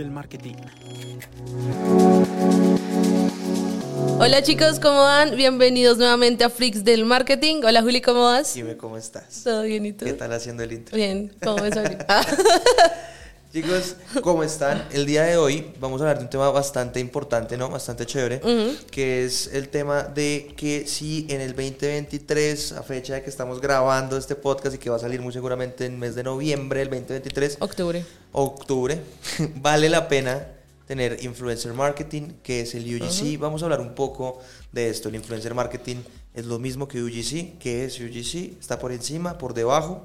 del marketing. Hola chicos, ¿cómo van? Bienvenidos nuevamente a Freaks del Marketing. Hola Juli, ¿cómo vas? Dime cómo estás. Todo bien, ¿y tú? ¿Qué tal haciendo el intro? Bien, ¿cómo ves? Chicos, ¿cómo están? El día de hoy vamos a hablar de un tema bastante importante, ¿no? Bastante chévere, que es el tema de que si en el 2023, a fecha de que estamos grabando este podcast y que va a salir muy seguramente en el mes de noviembre del 2023, Octubre. octubre, vale la pena tener influencer marketing, que es el UGC. Vamos a hablar un poco de esto. El influencer marketing es lo mismo que UGC. ¿Qué es UGC? ¿Está por encima, por debajo?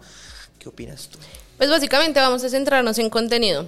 ¿Qué opinas tú? Pues básicamente vamos a centrarnos en contenido.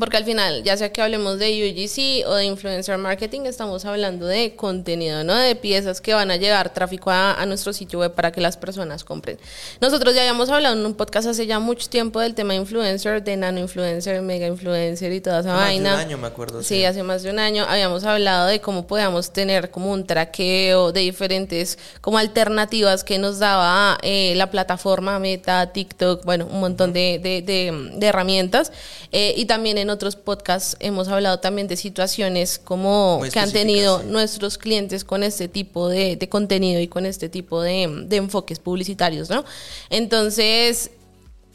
Porque al final, ya sea que hablemos de UGC o de influencer marketing, estamos hablando de contenido, ¿no? De piezas que van a llevar tráfico a, a, nuestro sitio web para que las personas compren. Nosotros ya habíamos hablado en un podcast hace ya mucho tiempo del tema influencer, de nano influencer, mega influencer y toda esa Más vaina. de un año, me acuerdo. Sí, hace más de un año habíamos hablado de cómo podíamos tener como un traqueo de diferentes como alternativas que nos daba eh, la plataforma Meta, TikTok, bueno, un montón de, de, de, de herramientas. Eh, y también en otros podcasts hemos hablado también de situaciones como Muy que han tenido sí. nuestros clientes con este tipo de, de contenido y con este tipo de, de enfoques publicitarios, ¿no? Entonces,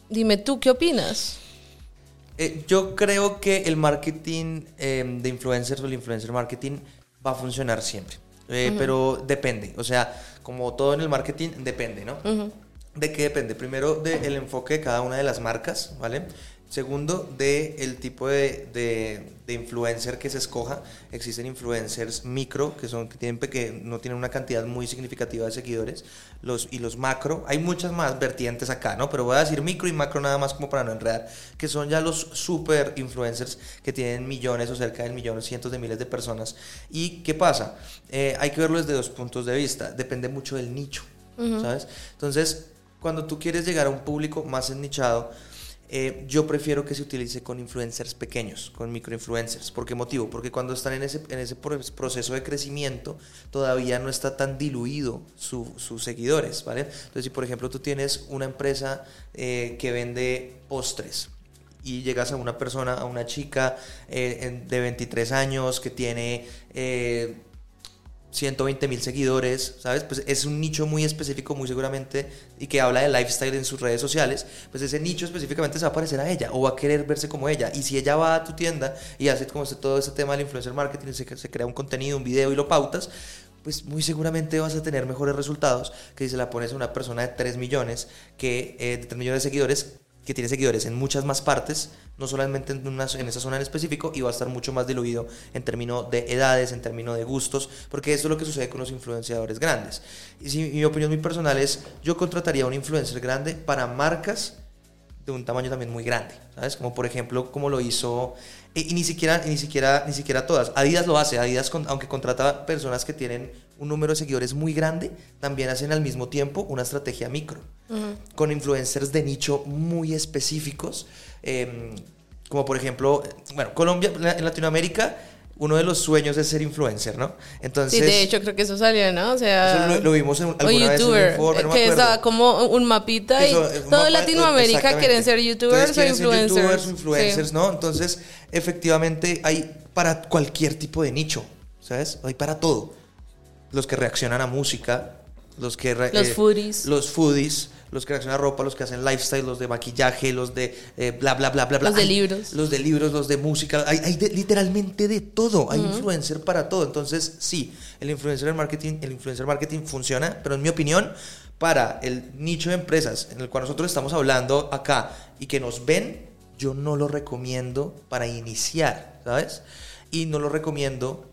dime tú, ¿qué opinas? Eh, yo creo que el marketing eh, de influencers o el influencer marketing va a funcionar siempre. Eh, Pero depende. O sea, como todo en el marketing, depende, ¿no? ¿De qué depende? Primero, del enfoque de cada una de las marcas, ¿vale? Segundo, del tipo de, de- de influencer que se escoja. Existen influencers micro, que son que tienen peque- no tienen una cantidad muy significativa de seguidores. Los, y los macro, hay muchas más vertientes acá, ¿no? Pero voy a decir micro y macro nada más como para no enredar, que son ya los super influencers que tienen millones o cerca de millones, cientos de miles de personas. ¿Y qué pasa? Eh, hay que verlo desde dos puntos de vista. Depende mucho del nicho, ¿sabes? Entonces, cuando tú quieres llegar a un público más nichado, eh, yo prefiero que se utilice con influencers pequeños, con microinfluencers. ¿Por qué motivo? Porque cuando están en ese, en ese pro- proceso de crecimiento, todavía no está tan diluido su- sus seguidores, ¿vale? Entonces, si por ejemplo tú tienes una empresa eh, que vende postres, y llegas a una persona, a una chica eh, de 23 años que tiene 120 mil seguidores, ¿sabes? Pues es un nicho muy específico, muy seguramente, y que habla de lifestyle en sus redes sociales, pues ese nicho específicamente se va a parecer a ella o va a querer verse como ella. Y si ella va a tu tienda y hace como todo ese tema del influencer marketing, se, se crea un contenido, un video y lo pautas, pues muy seguramente vas a tener mejores resultados que si se la pones a una persona de 3 millones, que, eh, de 3 millones de seguidores, que tiene seguidores en muchas más partes, no solamente en, una, en esa zona en específico, y va a estar mucho más diluido en términos de edades, en términos de gustos, porque esto es lo que sucede con los influenciadores grandes. Y si, mi opinión muy personal es, yo contrataría a un influencer grande para marcas de un tamaño también muy grande, ¿sabes? Como por ejemplo, como lo hizo, y, y ni siquiera, ni siquiera, ni siquiera todas. Adidas lo hace, Adidas, con- aunque contrata personas que tienen un número de seguidores muy grande, también hacen al mismo tiempo una estrategia micro, con influencers de nicho muy específicos, em, como por ejemplo, bueno, Colombia, en Latinoamérica, uno de los sueños es ser influencer, ¿no? Entonces, Sí, de hecho creo que eso salió, ¿no? O sea, eso lo, lo vimos en, o alguna vez en un youtuber, informe, no me que estaba como un mapita y Eso, es un todo mapa- Latinoamérica quieren ser youtubers Entonces, o quieren ser influencers. youtubers influencers, Sí. ¿no? Entonces, efectivamente, hay para cualquier tipo de nicho, ¿sabes? Hay para todo. Los que reaccionan a música, los que... Los foodies. Los foodies, los que reaccionan a ropa, los que hacen lifestyle, los de maquillaje, los de eh, bla, bla, bla, bla, bla. Los de Hay- libros. Los de libros, los de música. Hay, hay de- literalmente de todo. Hay influencer para todo. Entonces, sí, el influencer marketing, el influencer marketing funciona, pero en mi opinión, para el nicho de empresas en el cual nosotros estamos hablando acá y que nos ven, yo no lo recomiendo para iniciar, ¿sabes? Y no lo recomiendo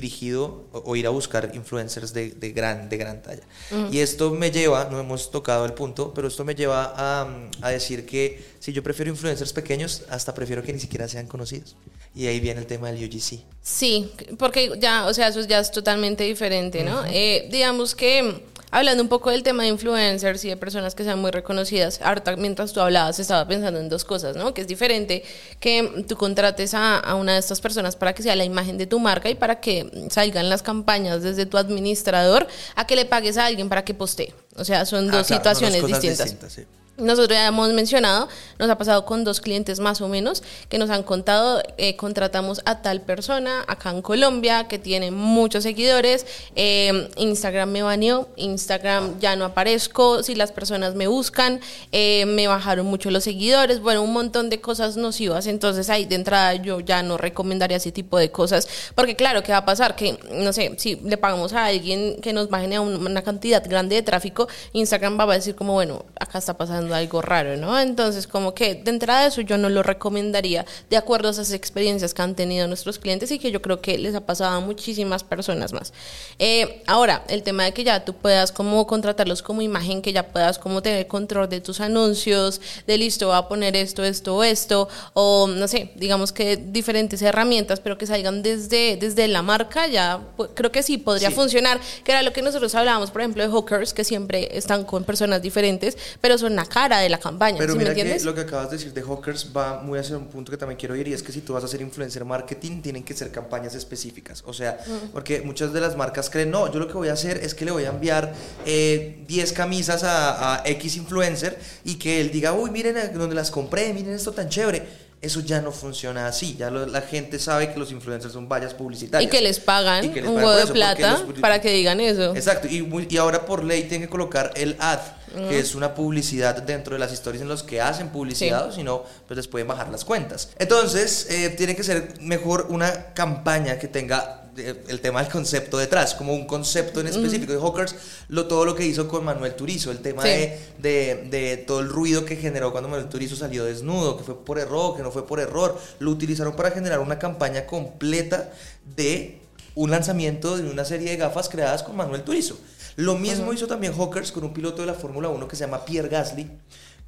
dirigido o, o ir a buscar influencers de, de gran, de gran talla. Y esto me lleva, no hemos tocado el punto, pero esto me lleva a, a decir que si yo prefiero influencers pequeños, hasta prefiero que ni siquiera sean conocidos. Y ahí viene el tema del UGC. Sí, porque ya, o sea, eso ya es totalmente diferente, ¿no? Eh, digamos que hablando un poco del tema de influencers y de personas que sean muy reconocidas, ahorita mientras tú hablabas estaba pensando en dos cosas, ¿no? Que es diferente que tú contrates a, a una de estas personas para que sea la imagen de tu marca y para que salgan las campañas desde tu administrador a que le pagues a alguien para que postee. O sea, son Ah, dos claro, son dos situaciones cosas distintas. distintas, sí. Nosotros ya hemos mencionado, nos ha pasado con dos clientes más o menos que nos han contado, eh, contratamos a tal persona acá en Colombia que tiene muchos seguidores, eh, Instagram me baneó, Instagram ya no aparezco, si las personas me buscan, eh, me bajaron mucho los seguidores, bueno, un montón de cosas nocivas, entonces ahí de entrada yo ya no recomendaría ese tipo de cosas, porque claro, ¿qué va a pasar? Que, no sé, si le pagamos a alguien que nos baje una cantidad grande de tráfico, Instagram va a decir como, bueno, acá está pasando algo raro, ¿no? Entonces, como que de entrada de eso yo no lo recomendaría de acuerdo a esas experiencias que han tenido nuestros clientes y que yo creo que les ha pasado a muchísimas personas más. Eh, ahora, el tema de que ya tú puedas como contratarlos como imagen, que ya puedas como tener control de tus anuncios, de listo, va a poner esto, esto, esto, o no sé, digamos que diferentes herramientas, pero que salgan desde, desde la marca, ya pues, creo que sí podría funcionar, que era lo que nosotros hablábamos, por ejemplo, de hawkers, que siempre están con personas diferentes, pero son acá cara de la campaña. Pero mira me que lo que acabas de decir de Hawkers va muy hacia un punto que también quiero ir y es que si tú vas a hacer influencer marketing tienen que ser campañas específicas. O sea, porque muchas de las marcas creen, no, yo lo que voy a hacer es que le voy a enviar 10 eh, camisas a, a, X influencer y que él diga, uy, miren donde las compré, miren esto tan chévere eso ya no funciona así. Ya la gente sabe que los influencers son vallas publicitarias. Y que les pagan un huevo de plata para que digan eso. Exacto. Y, y ahora por ley tienen que colocar el ad que es una publicidad dentro de las historias en los que hacen publicidad, o si no, pues les pueden bajar las cuentas. Entonces, eh, tiene que ser mejor una campaña que tenga eh, el tema del concepto detrás, como un concepto en específico. De Hawkers, lo, todo lo que hizo con Manuel Turizo, el tema de, de, de, todo el ruido que generó cuando Manuel Turizo salió desnudo, que fue por error, que no fue por error, lo utilizaron para generar una campaña completa de un lanzamiento de una serie de gafas creadas con Manuel Turizo. Lo mismo hizo también Hawkers con un piloto de la Fórmula 1 que se llama Pierre Gasly,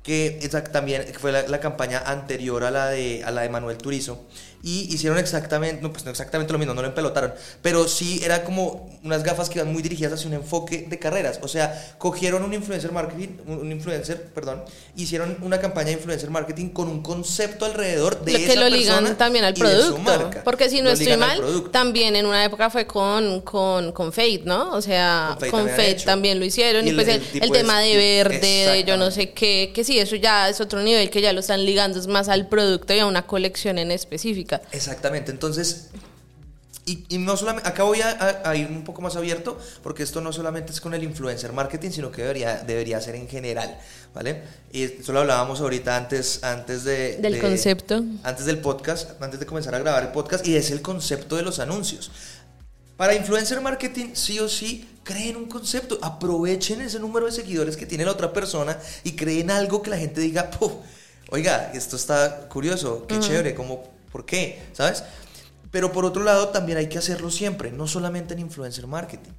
que también fue la, campaña anterior a la de, a la de Manuel Turizo y hicieron exactamente, no, pues no exactamente lo mismo, no lo empelotaron, pero sí era como unas gafas que iban muy dirigidas hacia un enfoque de carreras. O sea, cogieron un influencer marketing, un influencer, perdón, hicieron una campaña de influencer marketing con un concepto alrededor de lo que lo ligan también al producto. Porque si no estoy mal, también en una época fue con, con, con Fate, ¿no? O sea, con Fate, también, lo hicieron. Y, pues el, tema de verde, de yo no sé qué, que sí, eso ya es otro nivel que ya lo están ligando, es más al producto y a una colección en específico. Exactamente, entonces y, no solamente, acá voy a, ir un poco más abierto, porque esto no solamente es con el influencer marketing, sino que debería, debería ser en general, ¿vale? Y esto lo hablábamos ahorita antes, antes de... Del concepto. Antes del podcast, antes de comenzar a grabar el podcast, y es el concepto de los anuncios. Para influencer marketing, sí o sí, creen un concepto, aprovechen ese número de seguidores que tiene la otra persona y creen algo que la gente diga, oiga, esto está curioso, qué chévere, como ¿Por qué? ¿Sabes? Pero por otro lado, también hay que hacerlo siempre, no solamente en influencer marketing.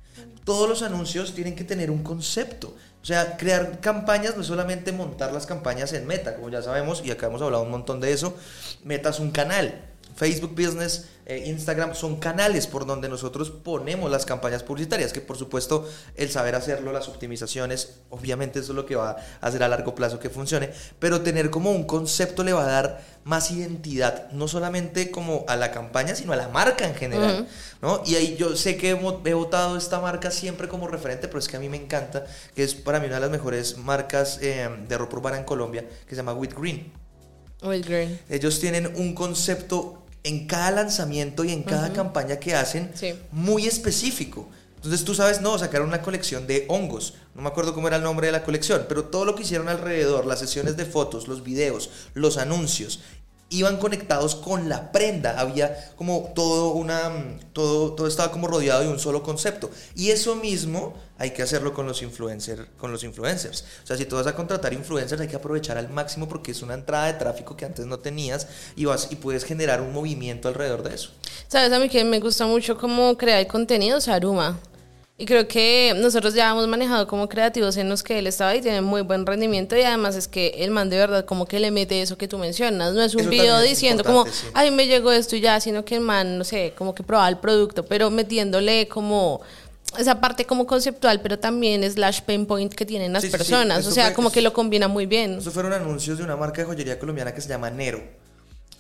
Todos los anuncios tienen que tener un concepto. O sea, crear campañas no es solamente montar las campañas en Meta, como ya sabemos, y acá hemos hablado un montón de eso. Meta es un canal. Facebook Business, eh, Instagram son canales por donde nosotros ponemos las campañas publicitarias, que por supuesto el saber hacerlo, las optimizaciones, obviamente eso es lo que va a hacer a largo plazo que funcione, pero tener como un concepto le va a dar más identidad, no solamente como a la campaña, sino a la marca en general, ¿no? Y ahí yo sé que he, votado esta marca siempre como referente, pero es que a mí me encanta, que es para mí una de las mejores marcas eh, de ropa urbana en Colombia, que se llama With Green. With Green. Ellos tienen un concepto en cada lanzamiento y en cada campaña que hacen muy específico. Entonces tú sabes, no, sacaron una colección de hongos. No me acuerdo cómo era el nombre de la colección, pero todo lo que hicieron alrededor, las sesiones de fotos, los videos, los anuncios iban conectados con la prenda, había como todo una todo todo estaba como rodeado de un solo concepto y eso mismo hay que hacerlo con los influencers, con los influencers. O sea, si tú vas a contratar influencers hay que aprovechar al máximo porque es una entrada de tráfico que antes no tenías y vas y puedes generar un movimiento alrededor de eso. Sabes a mí que me gusta mucho cómo crear contenido, Saruma. Y creo que nosotros ya hemos manejado como creativos en los que él estaba y tiene muy buen rendimiento y además es que el man de verdad como que le mete eso que tú mencionas, no es un video diciendo como, ay, me llegó esto y ya, sino que el man, no sé, como que probaba el producto, pero metiéndole como esa parte como conceptual, pero también slash pain point que tienen las personas, o sea, como que lo combina muy bien. Esos fueron anuncios de una marca de joyería colombiana que se llama Nero.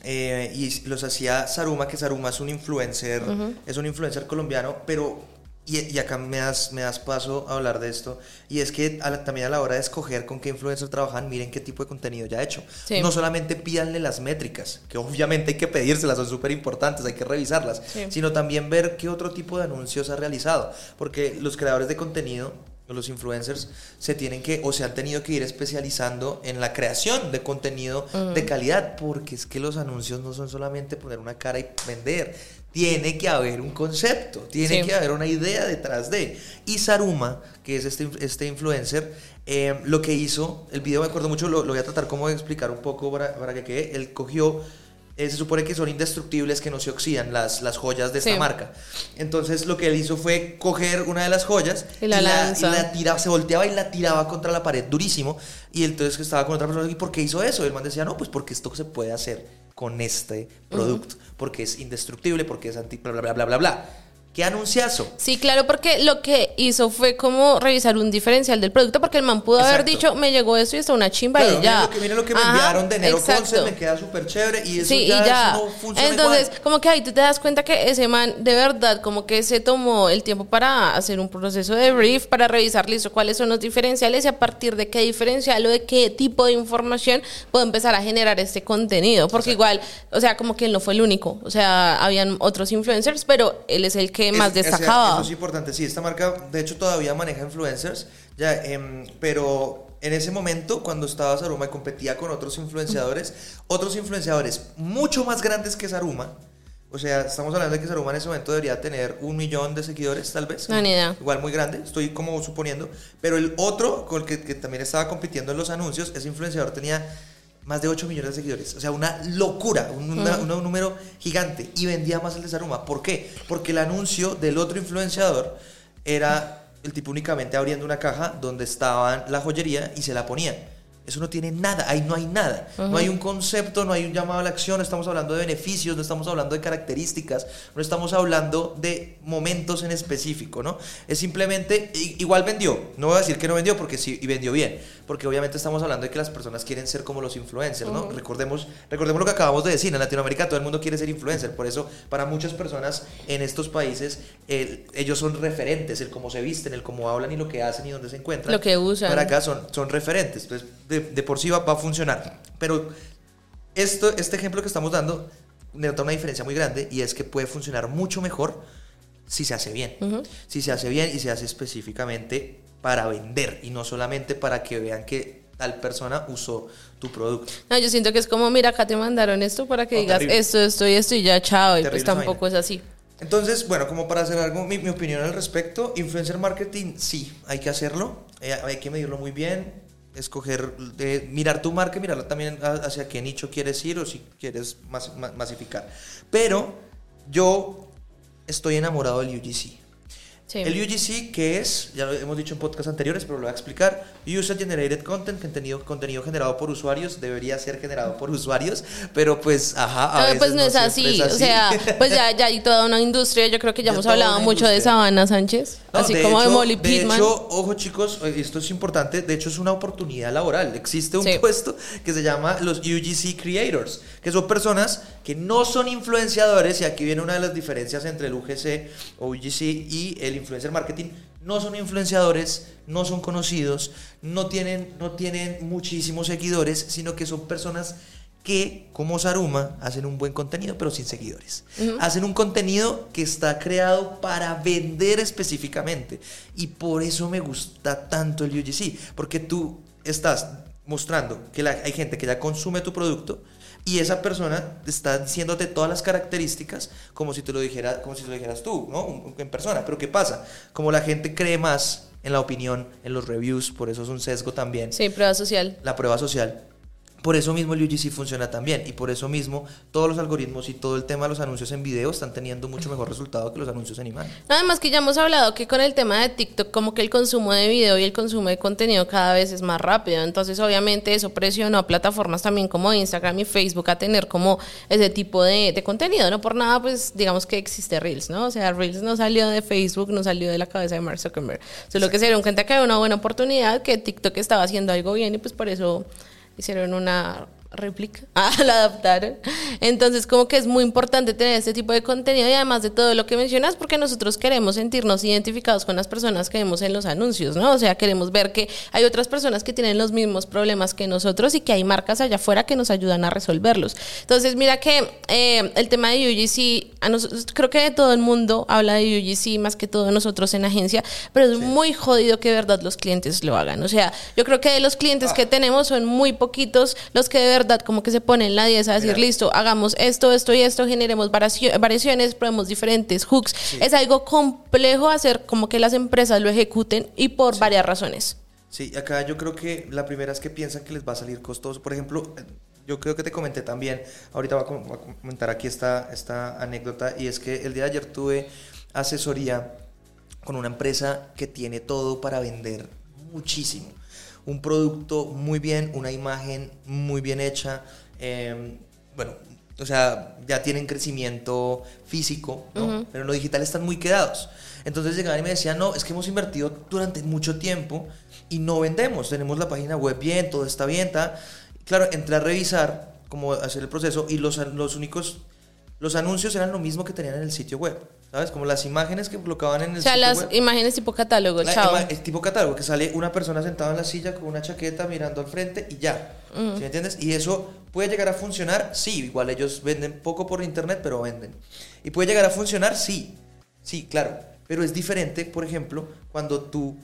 Eh, y los hacía Saruma, que Saruma es un influencer, es un influencer colombiano, pero y, acá me das, me das paso a hablar de esto, y es que también a la hora de escoger con qué influencer trabajan, miren qué tipo de contenido ya ha hecho. No solamente pídanle las métricas, que obviamente hay que pedírselas, son súper importantes, hay que revisarlas, sino también ver qué otro tipo de anuncios ha realizado, porque los creadores de contenido los influencers se tienen que o se han tenido que ir especializando en la creación de contenido de calidad, porque es que los anuncios no son solamente poner una cara y vender, tiene que haber un concepto, tiene que haber una idea detrás de. Y Saruma, que es este, este influencer, eh, lo que hizo, el video me acuerdo mucho, lo, voy a tratar como de explicar un poco para, para que quede, él cogió eh, se supone que son indestructibles, que no se oxidan las, las joyas de esta marca. Entonces lo que él hizo fue coger una de las joyas y la, la, tiraba, se volteaba y la tiraba contra la pared durísimo. Y entonces estaba con otra persona, ¿y por qué hizo eso? Y el man decía, no, pues porque esto se puede hacer con este producto, porque es indestructible, porque es anti, bla, bla, bla, bla, bla. ¿Qué anunciazo? Sí, claro, porque lo que hizo fue como revisar un diferencial del producto, porque el man pudo haber dicho, me llegó esto y está una chimba y ya. Miren lo que, me enviaron de enero me queda súper chévere y eso sí, ya, y ya. no funciona Entonces, como que ahí tú te das cuenta que ese man de verdad como que se tomó el tiempo para hacer un proceso de brief, para revisar listo cuáles son los diferenciales y a partir de qué diferencial o de qué tipo de información puedo empezar a generar este contenido, porque igual, o sea, como que él no fue el único, o sea, habían otros influencers, pero él es el que más destacado. eso es importante, sí, esta marca de hecho todavía maneja influencers, ya, em, pero en ese momento, cuando estaba Saruma y competía con otros influenciadores, otros influenciadores mucho más grandes que Saruma, o sea, estamos hablando de que Saruma en ese momento debería tener un millón de seguidores, tal vez. No, ni idea. Igual muy grande, estoy como suponiendo. Pero el otro, con el que, que también estaba compitiendo en los anuncios, ese influenciador tenía más de 8 millones de seguidores. O sea, una locura, un, número gigante. Y vendía más el de Saruma. ¿Por qué? Porque el anuncio del otro influenciador era el tipo únicamente abriendo una caja donde estaban la joyería y se la ponían. Eso no tiene nada, ahí no hay nada. No hay un concepto, no hay un llamado a la acción, no estamos hablando de beneficios, no estamos hablando de características, no estamos hablando de momentos en específico, ¿no? Es simplemente, igual vendió, no voy a decir que no vendió porque sí, y vendió bien, porque obviamente estamos hablando de que las personas quieren ser como los influencers, ¿no? recordemos, recordemos lo que acabamos de decir, en Latinoamérica todo el mundo quiere ser influencer, por eso para muchas personas en estos países ellos son referentes, el cómo se visten, el cómo hablan y lo que hacen y dónde se encuentran. Lo que usan. Para acá son, son referentes, entonces de, por sí va, a funcionar. Pero esto, este ejemplo que estamos dando denota una diferencia muy grande y es que puede funcionar mucho mejor si se hace bien. Si se hace bien y se hace específicamente para vender y no solamente para que vean que tal persona usó tu producto. No, yo siento que es como, mira, acá te mandaron esto para que digas esto, esto y esto y ya, chao. y pues tampoco es así. Entonces, bueno, como para hacer algo, mi, opinión al respecto, influencer marketing, sí, hay que hacerlo, eh, hay que medirlo muy bien, escoger, mirar tu marca mirarla también hacia qué nicho quieres ir o si quieres masificar. Pero yo estoy enamorado del UGC. El UGC, que es, ya lo hemos dicho en podcasts anteriores, pero lo voy a explicar, User Generated Content, contenido, contenido generado por usuarios, debería ser generado por usuarios, pero pues, ajá, a pues no, es, así. o sea, pues ya, ya hay toda una industria, yo creo que ya hemos hablado mucho de Sabana Sánchez, así como de Molly Pittman. De hecho, ojo chicos, esto es importante, de hecho es una oportunidad laboral, existe un puesto que se llama los UGC Creators, que son personas que no son influenciadores, y aquí viene una de las diferencias entre el UGC o UGC y el influencer marketing, no son influenciadores, no son conocidos, no tienen, no tienen muchísimos seguidores, sino que son personas que, como Saruma, hacen un buen contenido, pero sin seguidores. Hacen un contenido que está creado para vender específicamente. Y por eso me gusta tanto el UGC, porque tú estás mostrando que hay gente que ya consume tu producto, y esa persona está diciéndote todas las características como si te lo dijera, como si lo dijeras tú, ¿no? En persona. Pero ¿qué pasa? Como la gente cree más en la opinión, en los reviews, por eso es un sesgo también. Sí, prueba social. La prueba social. Por eso mismo el UGC funciona también y por eso mismo todos los algoritmos y todo el tema de los anuncios en video están teniendo mucho mejor resultado que los anuncios en imagen. Además que ya hemos hablado que con el tema de TikTok como que el consumo de video y el consumo de contenido cada vez es más rápido, entonces obviamente eso presionó a plataformas también como Instagram y Facebook a tener como ese tipo de, contenido, no por nada pues digamos que existe Reels, ¿no? O sea, Reels no salió de Facebook, no salió de la cabeza de Mark Zuckerberg, solo que se dieron cuenta que había una buena oportunidad, que TikTok estaba haciendo algo bien y pues por eso hicieron una réplica, ah, lo adaptaron. Entonces, como que es muy importante tener este tipo de contenido y además de todo lo que mencionas, porque nosotros queremos sentirnos identificados con las personas que vemos en los anuncios, ¿no? O sea, queremos ver que hay otras personas que tienen los mismos problemas que nosotros y que hay marcas allá afuera que nos ayudan a resolverlos. Entonces, mira que eh, el tema de UGC, a nosotros, creo que todo el mundo habla de UGC más que todo nosotros en agencia, pero es muy jodido que de verdad los clientes lo hagan. O sea, yo creo que de los clientes que ah. tenemos son muy poquitos los que de verdad como que se ponen la 10 a decir, listo, hagamos esto, esto y esto, generemos variaciones, probemos diferentes hooks. Es algo complejo hacer como que las empresas lo ejecuten y por varias razones. Sí, acá yo creo que la primera es que piensan que les va a salir costoso. Por ejemplo, yo creo que te comenté también, ahorita voy a comentar aquí esta, esta anécdota, y es que el día de ayer tuve asesoría con una empresa que tiene todo para vender muchísimo. Un producto muy bien, una imagen muy bien hecha. Em, bueno, o sea, ya tienen crecimiento físico, ¿no? pero en lo digital están muy quedados. Entonces llegaban y me decían, no, es que hemos invertido durante mucho tiempo y no vendemos. Tenemos la página web bien, todo está bien, está. Claro, entré a revisar cómo hacer el proceso y los, los únicos, los anuncios eran lo mismo que tenían en el sitio web. ¿Sabes? Como las imágenes que colocaban en el sitio web. O sea, las imágenes tipo catálogo, chao. Es tipo catálogo, que sale una persona sentada en la silla con una chaqueta mirando al frente y ya. ¿Sí me entiendes? Y eso puede llegar a funcionar, sí. Igual ellos venden poco por internet, pero venden. Y puede llegar a funcionar, sí. Sí, claro. Pero es diferente, por ejemplo, cuando tú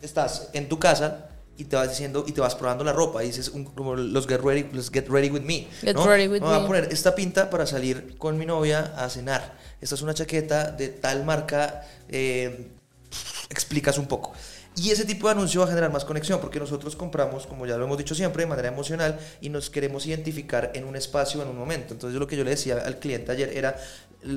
estás en tu casa y te vas diciendo y te vas probando la ropa y dices como los get ready, los get ready with me. Get ready with me. Voy a poner esta pinta para salir con mi novia a cenar. Esta es una chaqueta de tal marca. Eh, explicas un poco. Y ese tipo de anuncio va a generar más conexión porque nosotros compramos, como ya lo hemos dicho siempre, de manera emocional y nos queremos identificar en un espacio, en un momento. Entonces lo que yo le decía al cliente ayer era,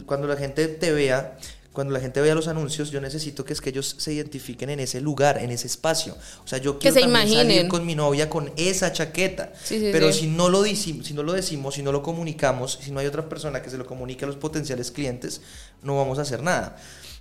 cuando la gente te vea, cuando la gente vea los anuncios, yo necesito que es que ellos se identifiquen en ese lugar, en ese espacio. O sea, yo quiero que también salir con mi novia con esa chaqueta. pero Si, no lo si no lo decimos, si no lo comunicamos, si no hay otra persona que se lo comunique a los potenciales clientes, no vamos a hacer nada.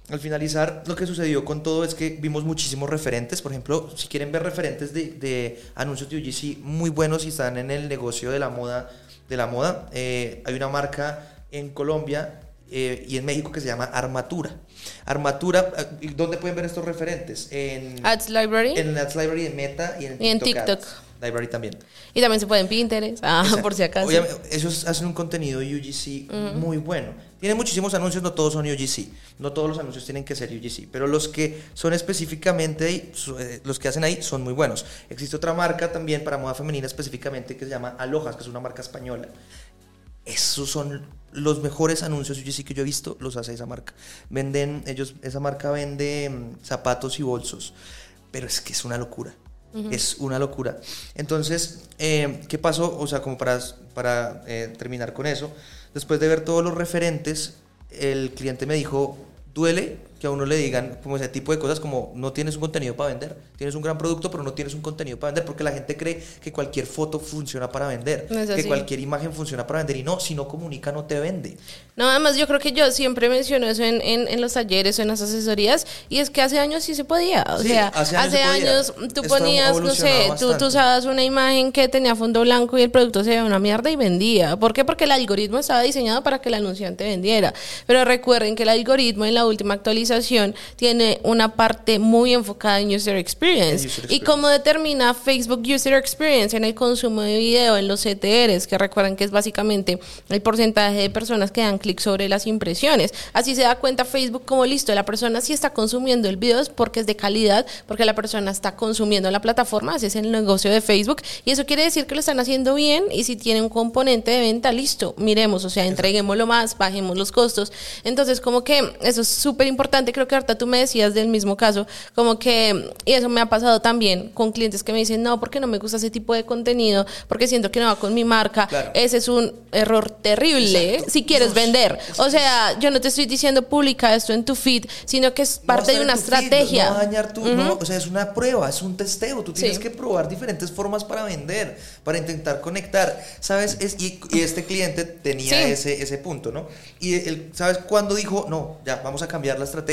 Al finalizar, lo que sucedió con todo es que vimos muchísimos referentes. Por ejemplo, si quieren ver referentes de, de anuncios de UGC muy buenos y están en el negocio de la moda, de la moda, eh, hay una marca en Colombia eh, y en México que se llama Armatura. Armatura, eh, ¿dónde pueden ver estos referentes? En Ads Library. En Ads Library, en Meta y en, TikTok. Library también. Y también se puede en Pinterest, ah, por si acaso. ellos hacen un contenido UGC muy bueno. Tienen muchísimos anuncios, no todos son UGC. No todos los anuncios tienen que ser UGC, pero los que son específicamente eh, los que hacen ahí son muy buenos. Existe otra marca también para moda femenina específicamente que se llama Alojas, que es una marca española. Esos son los mejores anuncios sí que yo he visto, los hace esa marca. Venden, ellos, esa marca vende mm, zapatos y bolsos, pero es que es una locura. Es una locura. Entonces, eh, ¿qué pasó? O sea, como para, para eh, terminar con eso, después de ver todos los referentes, el cliente me dijo, duele que a uno le digan como ese tipo de cosas como no tienes un contenido para vender, tienes un gran producto pero no tienes un contenido para vender porque la gente cree que cualquier foto funciona para vender, que cualquier imagen funciona para vender y no, si no comunica no te vende. No, además yo creo que yo siempre menciono eso en, en, los talleres o en las asesorías y es que hace años sí se podía, o sea, hace años, tú ponías, no sé, tú, tú usabas una imagen que tenía fondo blanco y el producto se veía una mierda y vendía. ¿Por qué? Porque el algoritmo estaba diseñado para que el anunciante vendiera. Pero recuerden que el algoritmo en la última actualización tiene una parte muy enfocada en user experience. Y cómo determina Facebook User Experience en el consumo de video, en los CTRs, que recuerden que es básicamente el porcentaje de personas que dan clic sobre las impresiones. Así se da cuenta Facebook como listo, la persona sí está consumiendo el video es porque es de calidad, porque la persona está consumiendo la plataforma, así es el negocio de Facebook. Y eso quiere decir que lo están haciendo bien y si tiene un componente de venta, listo, miremos, o sea, entreguémoslo más, bajemos los costos. Entonces, como que eso es súper importante creo que ahorita tú me decías del mismo caso, como que, y eso me ha pasado también con clientes que me dicen, no, porque no me gusta ese tipo de contenido, porque siento que no va con mi marca. Ese es un error terrible si quieres vender. O sea, yo no te estoy diciendo publica esto en tu feed, sino que es parte de una estrategia. no dañar tu, o sea, es una prueba, es un testeo. Tú tienes que probar diferentes formas para vender, para intentar conectar. ¿Sabes? Es, y, este cliente tenía ese, ese punto, ¿no? Y él, ¿sabes cuándo dijo, no, ya, vamos a cambiar la estrategia?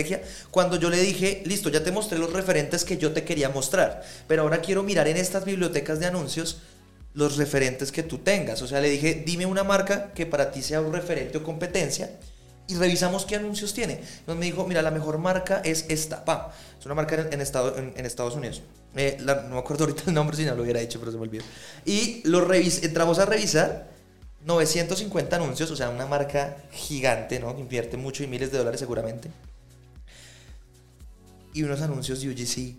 Cuando yo le dije, listo, ya te mostré los referentes que yo te quería mostrar, pero ahora quiero mirar en estas bibliotecas de anuncios los referentes que tú tengas. O sea, le dije, dime una marca que para ti sea un referente o competencia y revisamos qué anuncios tiene. Entonces me dijo, mira, la mejor marca es esta. Es una marca en, estado, en, Estados Unidos. Eh, no me acuerdo ahorita el nombre si no lo hubiera hecho, pero se me olvidó. Y lo revis entramos a revisar 950 anuncios, o sea, una marca gigante, ¿no? Que invierte mucho y miles de dólares seguramente. Y unos anuncios de UGC.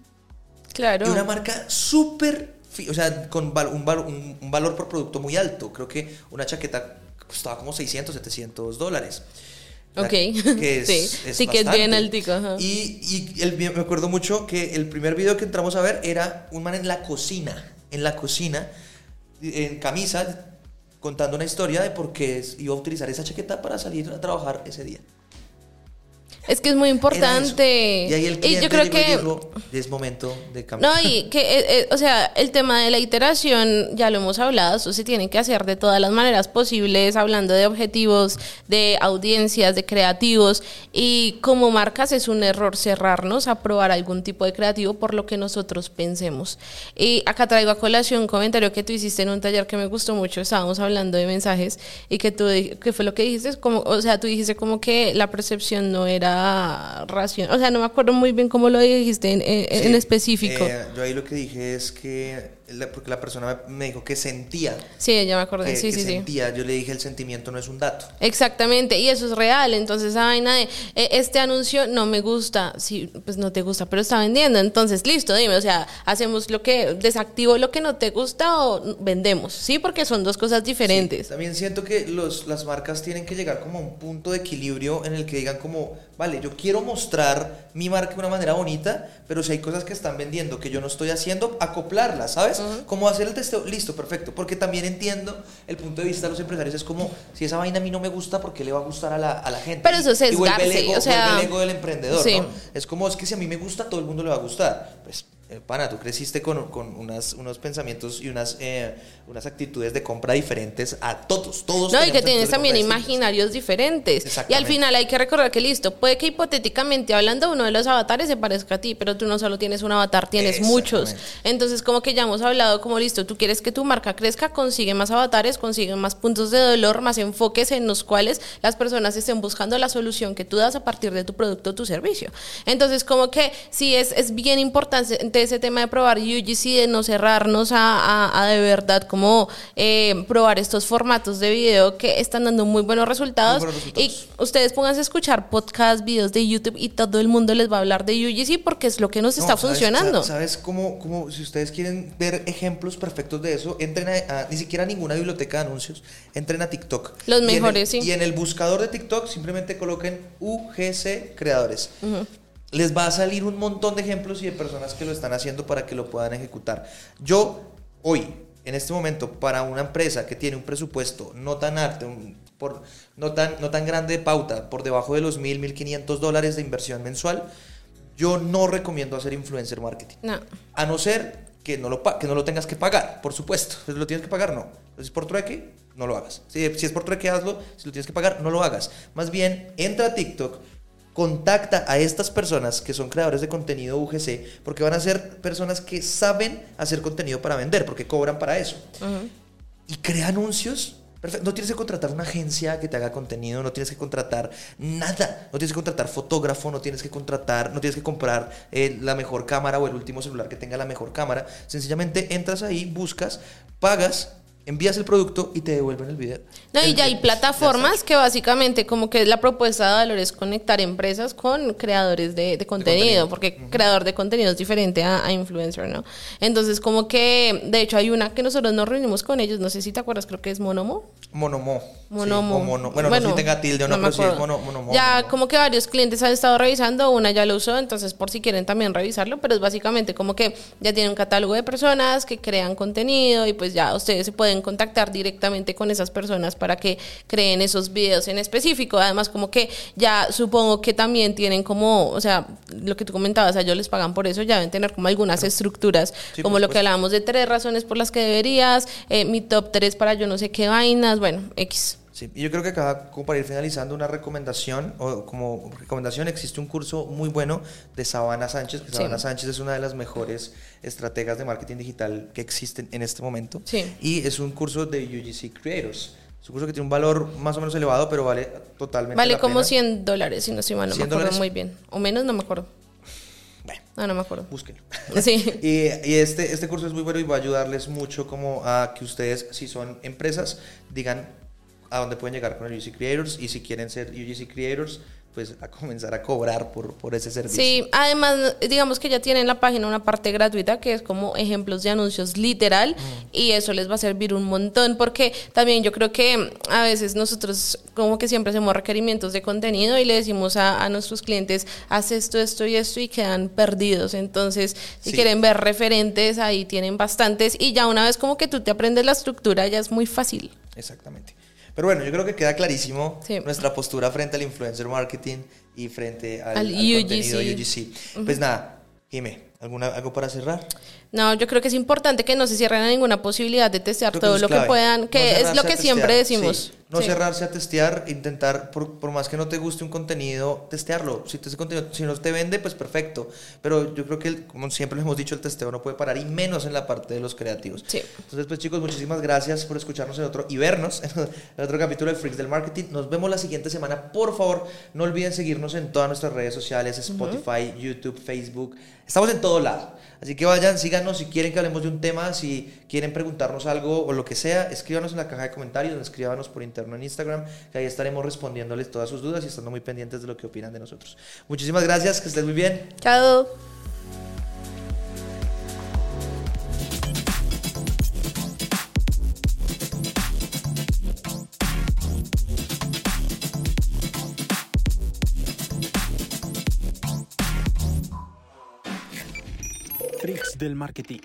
Claro. Y una marca súper, o sea, con un, un, valor por producto muy alto. Creo que una chaqueta costaba como 600, 700 dólares. Ok, sí, sí que es bien altico. Y, y el, me acuerdo mucho que el primer video que entramos a ver era un man en la cocina, en la cocina, en camisa, contando una historia de por qué iba a utilizar esa chaqueta para salir a trabajar ese día. Es que es muy importante. Y ahí el cliente yo creo que es momento de cambiar. No, y que, eh, eh, o sea, el tema de la iteración, ya lo hemos hablado, eso se tiene que hacer de todas las maneras posibles, hablando de objetivos, de audiencias, de creativos. Y como marcas es un error cerrarnos a probar algún tipo de creativo por lo que nosotros pensemos. Y acá traigo a colación un comentario que tú hiciste en un taller que me gustó mucho. Estábamos hablando de mensajes y que tú, que fue lo que dijiste, como, o sea, tú dijiste como que la percepción no era ración. O sea, no me acuerdo muy bien cómo lo dijiste en, específico. Eh, yo ahí lo que dije es que porque la persona me dijo que sentía. Sí, ya me acordé, sí, sí, sentía. Yo le dije el sentimiento no es un dato. Exactamente, y eso es real. Entonces, esa vaina de e, este anuncio no me gusta, sí, pues no te gusta, pero está vendiendo. Entonces, listo, dime, o sea, hacemos lo que, desactivo lo que no te gusta o vendemos, ¿sí? Porque son dos cosas diferentes. también siento que los, las marcas tienen que llegar como a un punto de equilibrio en el que digan como, vale, yo quiero mostrar mi marca de una manera bonita, pero si hay cosas que están vendiendo que yo no estoy haciendo, acoplarlas, ¿sabes? Como hacer el testeo, listo, perfecto, porque también entiendo el punto de vista de los empresarios, es como, si esa vaina a mí no me gusta, ¿por qué le va a gustar a la, a la gente? Pero eso es y vuelve el ego, o sea... el ego del emprendedor, ¿no? Es como, es que si a mí me gusta, todo el mundo le va a gustar. Pues eh, pana, tú creciste con, con unas, unos pensamientos y unas, eh, unas actitudes de compra diferentes a todos, todos. No, y que tienes también imaginarios diferentes. Y al final hay que recordar que listo, puede que hipotéticamente hablando uno de los avatares se parezca a ti, pero tú no solo tienes un avatar, tienes muchos. Entonces como que ya hemos hablado como listo, tú quieres que tu marca crezca, consigue más avatares, consigue más puntos de dolor, más enfoques en los cuales las personas estén buscando la solución que tú das a partir de tu producto o tu servicio. Entonces como que sí es, es bien importante ese tema de probar UGC, de no cerrarnos a, de verdad como eh, probar estos formatos de video que están dando muy buenos resultados. Y ustedes pónganse a escuchar podcasts, videos de YouTube y todo el mundo les va a hablar de UGC porque es lo que nos está funcionando. ¿Sabes cómo, cómo, si ustedes quieren ver ejemplos perfectos de eso, entren a, ni siquiera a ninguna biblioteca de anuncios, entren a TikTok. Los mejores, sí. Y en el buscador de TikTok simplemente coloquen UGC Creadores les va a salir un montón de ejemplos y de personas que lo están haciendo para que lo puedan ejecutar. Yo, hoy, en este momento, para una empresa que tiene un presupuesto no tan alto, por, no, tan, no tan grande de pauta, por debajo de los mil, mil quinientos dólares de inversión mensual, yo no recomiendo hacer influencer marketing. No. A no ser que no lo, que no lo tengas que pagar, por supuesto. Si lo tienes que pagar, no. Si es por trueque, no lo hagas. Si, si es por trueque, hazlo. Si lo tienes que pagar, no lo hagas. Más bien, entra a TikTok contacta a estas personas que son creadores de contenido UGC, porque van a ser personas que saben hacer contenido para vender, porque cobran para eso. Y crea anuncios. No tienes que contratar una agencia que te haga contenido, no tienes que contratar nada, no tienes que contratar fotógrafo, no tienes que contratar, no tienes que comprar eh, la mejor cámara o el último celular que tenga la mejor cámara. Sencillamente entras ahí, buscas, pagas envías el producto y te devuelven el video. No, y ya hay plataformas que básicamente como que la propuesta de valor es conectar empresas con creadores de, contenido, porque creador de contenido es diferente a, influencer, ¿no? Entonces como que, de hecho hay una que nosotros nos reunimos con ellos, no sé si te acuerdas, creo que es Monomo. Monomo. Monomo. Bueno, no sé si tenga tilde o no, pero sí es monomo. Ya como que varios clientes han estado revisando, una ya lo usó, entonces por si quieren también revisarlo, pero es básicamente como que ya tienen un catálogo de personas que crean contenido y pues ya ustedes se pueden contactar directamente con esas personas para que creen esos videos en específico. Además, como que ya supongo que también tienen como, o sea, lo que tú comentabas, a ellos les pagan por eso, ya deben tener como algunas estructuras, como lo que hablábamos de tres razones por las que deberías, eh, mi top tres para yo no sé qué vainas, bueno, X. Sí, y yo creo que acá, como para ir finalizando, una recomendación, o como recomendación, existe un curso muy bueno de Sabana Sánchez, que Sabana Sánchez es una de las mejores estrategas de marketing digital que existen en este momento. Sí. Y es un curso de UGC Creators. Es un curso que tiene un valor más o menos elevado, pero vale totalmente Vale la como pena. 100 dólares, si no estoy mal, no me 100 acuerdo dólares. muy bien. O menos, no me acuerdo. Bueno, No, no me acuerdo. búsquenlo. Sí. Y, y este, este curso es muy bueno y va a ayudarles mucho como a que ustedes, si son empresas, digan a dónde pueden llegar con el UGC Creators y si quieren ser UGC Creators, pues a comenzar a cobrar por, por ese servicio. Sí, además, digamos que ya tienen en la página una parte gratuita que es como ejemplos de anuncios literal Mm. y eso les va a servir un montón porque también yo creo que a veces nosotros como que siempre hacemos requerimientos de contenido y le decimos a, a nuestros clientes, haz esto, esto y esto y quedan perdidos. Entonces, si Sí. quieren ver referentes, ahí tienen bastantes y ya una vez como que tú te aprendes la estructura, ya es muy fácil. Exactamente. Pero bueno, yo creo que queda clarísimo Sí. nuestra postura frente al influencer marketing y frente al, Al al UGC. contenido UGC. Pues nada, Jime, ¿alguna, ¿algo para cerrar? No, yo creo que es importante que no se cierren a ninguna posibilidad de testear todo lo que puedan, No que es lo que siempre decimos. sí. No Sí. cerrarse a testear, intentar, por, por más que no te guste un contenido, testearlo. Si, te- ese contenido, si no te vende, pues perfecto. Pero yo creo que, el- como siempre lo hemos dicho, el testeo no puede parar y menos en la parte de los creativos. Sí. Entonces, pues chicos, muchísimas gracias por escucharnos en otro y vernos en el otro capítulo de Freaks del Marketing. Nos vemos la siguiente semana. Por favor, no olviden seguirnos en todas nuestras redes sociales, Spotify, YouTube, Facebook. Estamos en todo lado. Así que vayan, síganos si quieren que hablemos de un tema, si quieren preguntarnos algo o lo que sea, escríbanos en la caja de comentarios, escríbanos por interno en Instagram, que ahí estaremos respondiéndoles todas sus dudas y estando muy pendientes de lo que opinan de nosotros. Muchísimas gracias, que estén muy bien. Chao. Freaks del marketing.